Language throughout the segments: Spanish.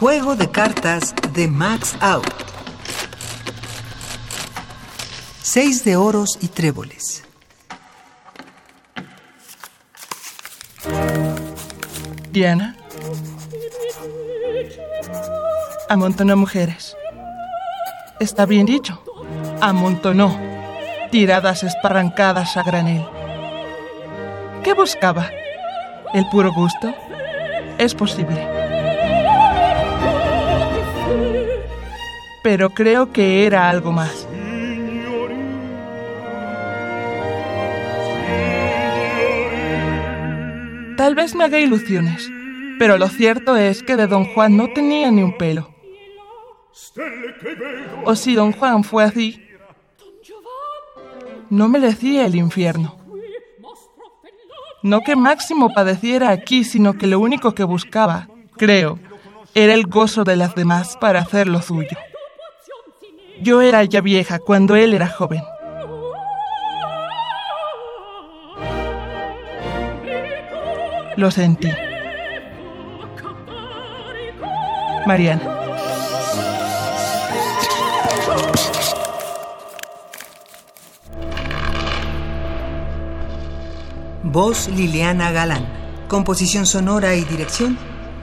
Juego de cartas de Max Out. Seis de oros y tréboles. Diana amontonó mujeres. Está bien dicho, amontonó, tiradas esparrancadas a granel. ¿Qué buscaba? ¿El puro gusto? Es posible. Pero creo que era algo más. Tal vez me haga ilusiones, pero lo cierto es que de don Juan no tenía ni un pelo. O si don Juan fue así, no merecía el infierno. No que Máximo padeciera aquí, sino que lo único que buscaba, creo, era el gozo de las demás para hacer lo suyo. Yo era ya vieja cuando él era joven. Lo sentí. Mariana. Voz Liliana Galán. Composición sonora y dirección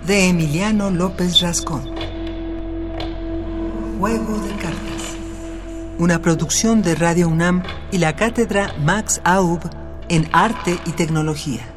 de Emiliano López Rascón. Juego de cartas. Una producción de Radio UNAM y la cátedra Max Aub en Arte y Tecnología.